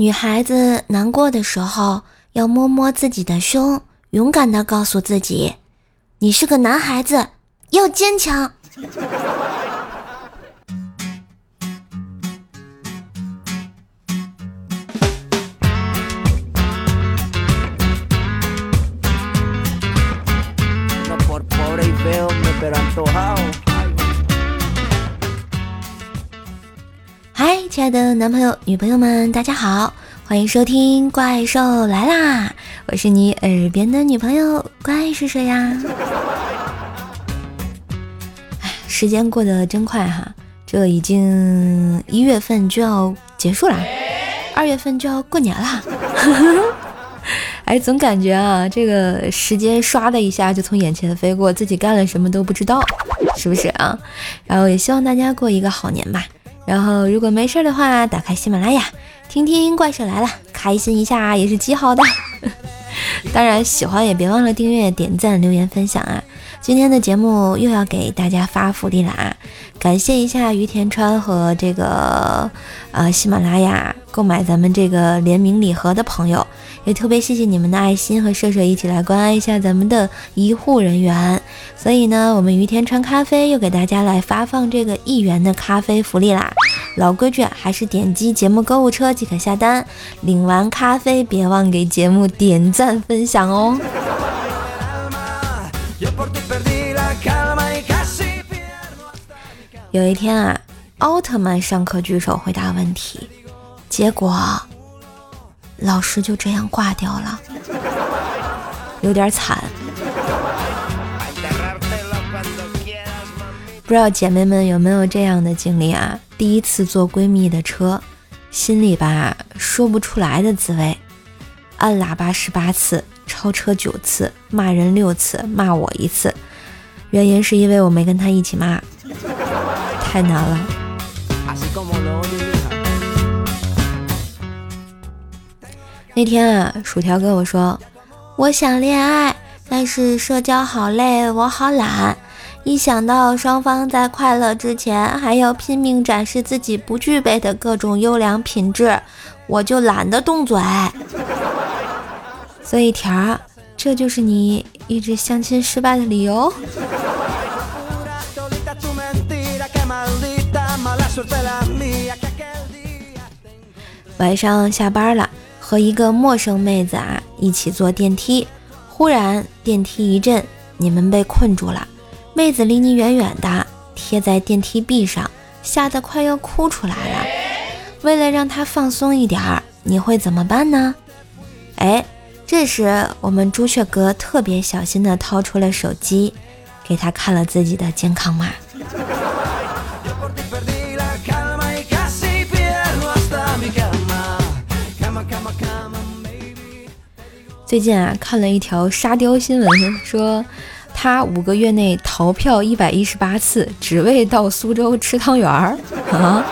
女孩子难过的时候，要摸摸自己的胸，勇敢的告诉自己：“你是个男孩子，要坚强。”亲爱的男朋友、女朋友们，大家好，欢迎收听《怪兽来啦》，我是你耳边的女朋友，怪是谁呀？哎，时间过得真快哈，这已经一月份就要结束了，二月份就要过年了。哎，总感觉啊，这个时间唰的一下就从眼前飞过，自己干了什么都不知道，是不是啊？然后也希望大家过一个好年吧。然后，如果没事的话，打开喜马拉雅，听听怪兽来了，开心一下也是极好的。当然，喜欢也别忘了订阅、点赞、留言、分享啊！今天的节目又要给大家发福利了啊！感谢一下于田川和这个呃喜马拉雅购买咱们这个联名礼盒的朋友。也特别谢谢你们的爱心和射手一起来关爱一下咱们的医护人员，所以呢，我们于天川咖啡又给大家来发放这个一元的咖啡福利啦。老规矩，还是点击节目购物车即可下单。领完咖啡，别忘给节目点赞分享哦。有一天啊，奥特曼上课举手回答问题，结果。老师就这样挂掉了，有点惨。不知道姐妹们有没有这样的经历啊？第一次坐闺蜜的车，心里吧说不出来的滋味。按喇叭十八次，超车九次，骂人六次，骂我一次。原因是因为我没跟她一起骂，太难了。那天啊，薯条跟我说：“我想恋爱，但是社交好累，我好懒。一想到双方在快乐之前还要拼命展示自己不具备的各种优良品质，我就懒得动嘴。所以条儿，这就是你一直相亲失败的理由。”晚上下班了。和一个陌生妹子啊一起坐电梯，忽然电梯一震，你们被困住了。妹子离你远远的，贴在电梯壁上，吓得快要哭出来了。为了让她放松一点儿，你会怎么办呢？哎，这时我们朱雀哥特别小心地掏出了手机，给她看了自己的健康码。最近啊，看了一条沙雕新闻，说他五个月内逃票一百一十八次，只为到苏州吃汤圆儿 啊。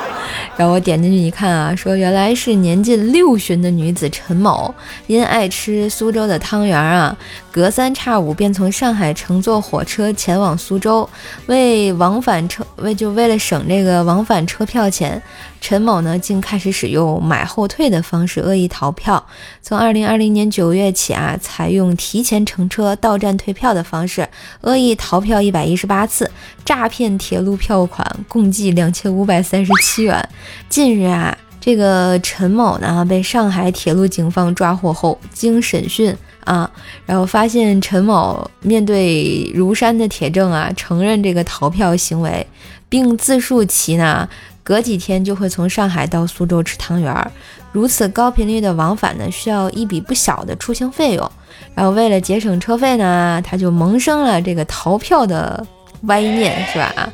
然后我点进去一看啊，说原来是年近六旬的女子陈某，因爱吃苏州的汤圆儿啊，隔三差五便从上海乘坐火车前往苏州，为往返车为就为了省这个往返车票钱，陈某呢竟开始使用买后退的方式恶意逃票。从二零二零年九月起啊，采用提前乘车到站退票的方式，恶意逃票一百一十八次，诈骗铁路票款共计两千五百三十七元。近日啊，这个陈某呢被上海铁路警方抓获后，经审讯啊，然后发现陈某面对如山的铁证啊，承认这个逃票行为，并自述其呢隔几天就会从上海到苏州吃汤圆儿，如此高频率的往返呢，需要一笔不小的出行费用。然后为了节省车费呢，他就萌生了这个逃票的歪念，是吧？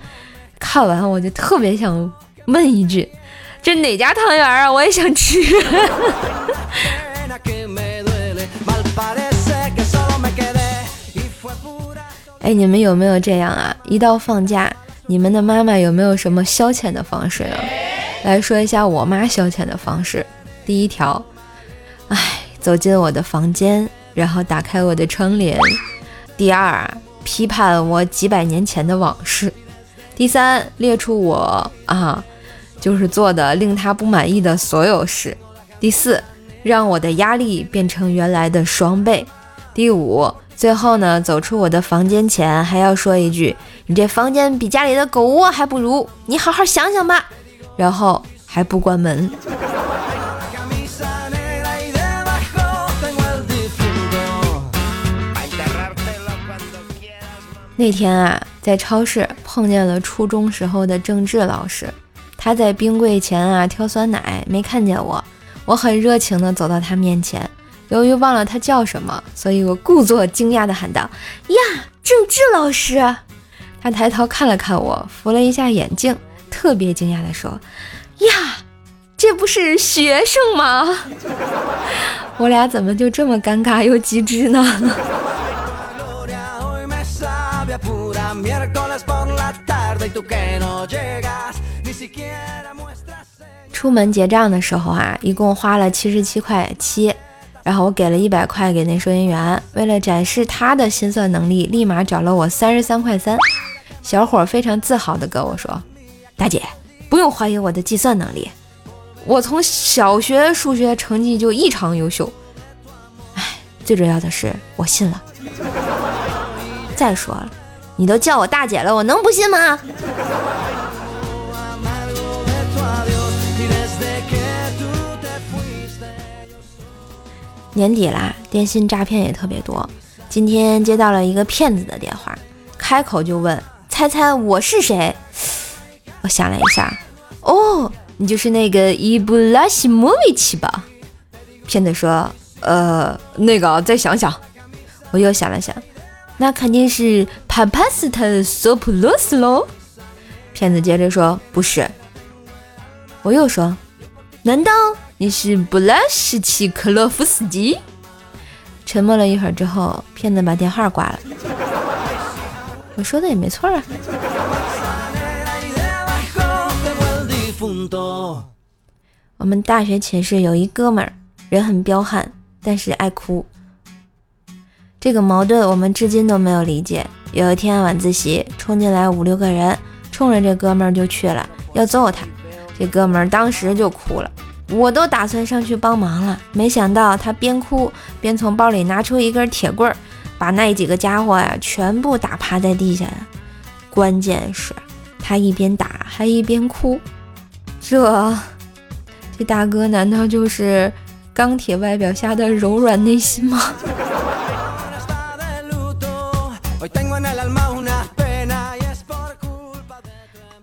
看完我就特别想问一句。这哪家汤圆啊？我也想吃。哎，你们有没有这样啊？一到放假，你们的妈妈有没有什么消遣的方式呢？来说一下我妈消遣的方式。第一条，哎，走进我的房间，然后打开我的窗帘。第二，批判我几百年前的往事。第三，列出我啊。就是做的令他不满意的所有事。第四，让我的压力变成原来的双倍。第五，最后呢，走出我的房间前还要说一句：“你这房间比家里的狗窝还不如，你好好想想吧。”然后还不关门。那天啊，在超市碰见了初中时候的政治老师，他在冰柜前啊挑酸奶，没看见我。我很热情地走到他面前，由于忘了他叫什么，所以我故作惊讶地喊道：“呀，政治老师！”他抬头看了看我，扶了一下眼镜，特别惊讶地说：“呀，这不是学生吗？” 我俩怎么就这么尴尬又机智呢？出门结账的时候啊，一共花了七十七块七，然后我给了一百块给那收银员，为了展示他的心算能力，立马找了我三十三块三。小伙非常自豪地跟我说：“大姐，不用怀疑我的计算能力，我从小学数学成绩就异常优秀。哎，最主要的是我信了。再说了。”你都叫我大姐了，我能不信吗？年底啦，电信诈骗也特别多。今天接到了一个骗子的电话，开口就问：“猜猜我是谁？”我想了一下，哦，你就是那个伊布拉希莫维奇吧？骗子说：“呃，那个，再想想。”我又想了想。那肯定是帕帕斯特索普罗斯喽。骗子接着说：“不是。”我又说：“难道你是布拉什奇克洛夫斯基？”沉默了一会儿之后，骗子把电话挂了。我说的也没错啊。我们大学寝室有一哥们儿，人很彪悍，但是爱哭。这个矛盾我们至今都没有理解。有一天晚自习，冲进来五六个人，冲着这哥们儿就去了，要揍他。这哥们儿当时就哭了，我都打算上去帮忙了，没想到他边哭边从包里拿出一根铁棍儿，把那几个家伙呀全部打趴在地下了。关键是，他一边打还一边哭。这，这大哥难道就是钢铁外表下的柔软内心吗？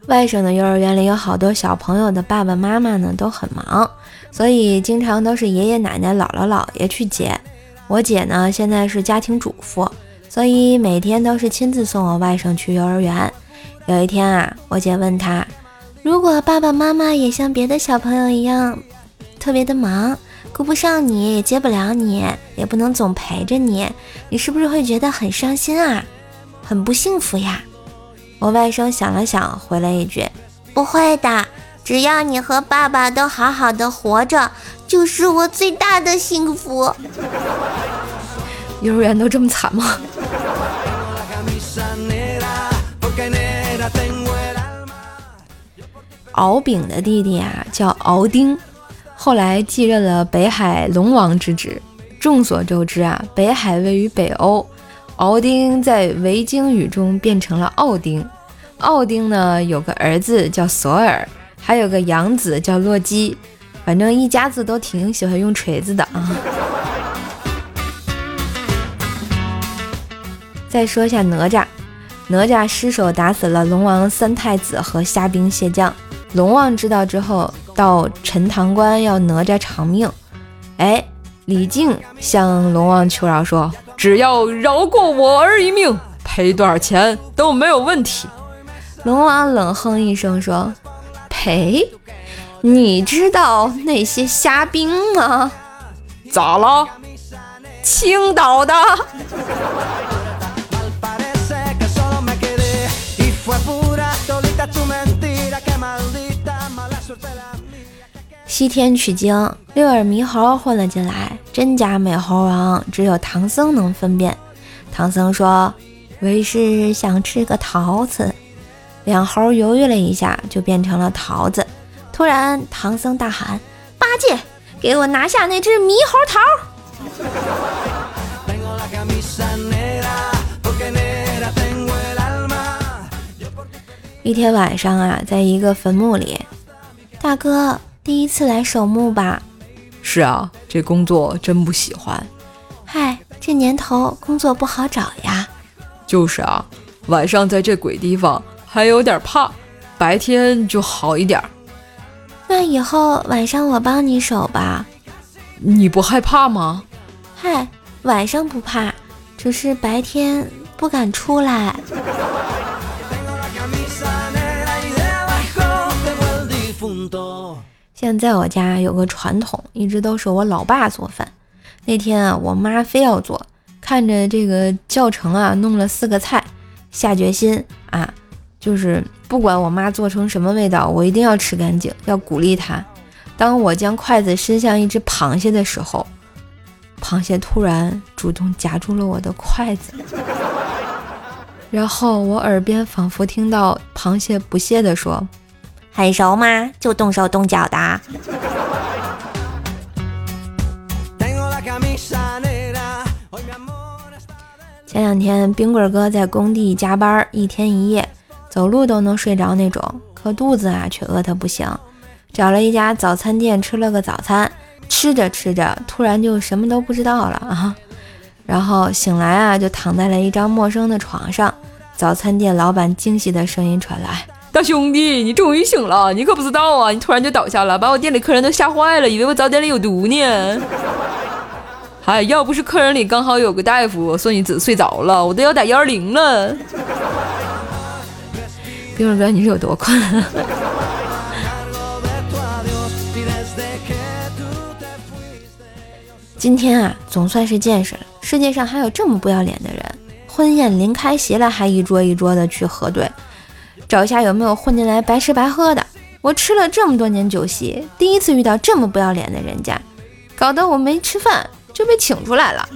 外甥的幼儿园里有好多小朋友的爸爸妈妈呢，都很忙，所以经常都是爷爷奶奶、姥姥姥爷去接。我姐呢，现在是家庭主妇，所以每天都是亲自送我外甥去幼儿园。有一天啊，我姐问他，如果爸爸妈妈也像别的小朋友一样，特别的忙，顾不上你，也接不了你，也不能总陪着你，你是不是会觉得很伤心啊，很不幸福呀？我外甥想了想，回了一句：“不会的，只要你和爸爸都好好的活着，就是我最大的幸福。”幼儿园都这么惨吗？敖丙的弟弟啊，叫敖丁，后来继任了北海龙王之职。众所周知啊，北海位于北欧。敖丁在维京语中变成了奥丁，奥丁呢有个儿子叫索尔，还有个养子叫洛基，反正一家子都挺喜欢用锤子的啊。再说一下哪吒，哪吒失手打死了龙王三太子和虾兵蟹将，龙王知道之后到陈塘关要哪吒偿命，哎，李靖向龙王求饶说。只要饶过我儿一命，赔多少钱都没有问题。龙王冷哼一声说：“赔？你知道那些虾兵吗？咋了？青岛的。”西天取经，六耳猕猴混了进来，真假美猴王只有唐僧能分辨。唐僧说：“为师想吃个桃子。”两猴犹豫了一下，就变成了桃子。突然，唐僧大喊：“八戒，给我拿下那只猕猴桃。一天晚上啊，在一个坟墓里，大哥第一次来守墓吧？是啊，这工作真不喜欢。嗨，这年头工作不好找呀。就是啊，晚上在这鬼地方还有点怕，白天就好一点。那以后晚上我帮你守吧。你不害怕吗？嗨，晚上不怕，只是白天不敢出来。现在在我家有个传统，一直都是我老爸做饭。那天啊，我妈非要做，看着这个教程啊，弄了四个菜，下决心啊，就是不管我妈做成什么味道，我一定要吃干净，要鼓励她。当我将筷子伸向一只螃蟹的时候，螃蟹突然主动夹住了我的筷子，然后我耳边仿佛听到螃蟹不屑地说。很熟吗？就动手动脚的。前两天，冰棍哥在工地加班一天一夜，走路都能睡着那种，可肚子啊却饿得不行。找了一家早餐店吃了个早餐，吃着吃着，突然就什么都不知道了啊！然后醒来啊，就躺在了一张陌生的床上。早餐店老板惊喜的声音传来。大兄弟，你终于醒了！你可不知道啊，你突然就倒下了，把我店里客人都吓坏了，以为我早点里有毒呢。哎，要不是客人里刚好有个大夫，说你只睡着了，我都要打幺二零了。冰儿哥，你是有多困？今天啊，总算是见识了，世界上还有这么不要脸的人！婚宴临开席了，还一桌一桌的去核对。找一下有没有混进来白吃白喝的。我吃了这么多年酒席，第一次遇到这么不要脸的人家，搞得我没吃饭就被请出来了。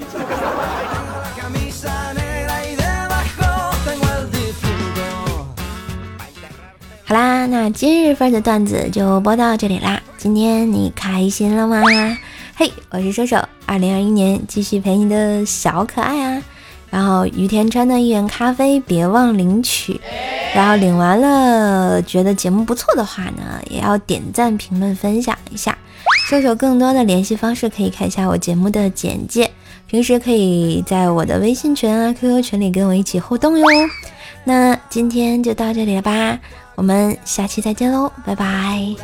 好啦，那今日份的段子就播到这里啦。今天你开心了吗？嘿，我是射手，二零二一年继续陪你的小可爱啊。然后于田川的一元咖啡别忘领取。然后领完了，觉得节目不错的话呢，也要点赞、评论、分享一下。搜索更多的联系方式，可以看一下我节目的简介。平时可以在我的微信群啊、QQ 群里跟我一起互动哟。那今天就到这里了吧，我们下期再见喽，拜拜。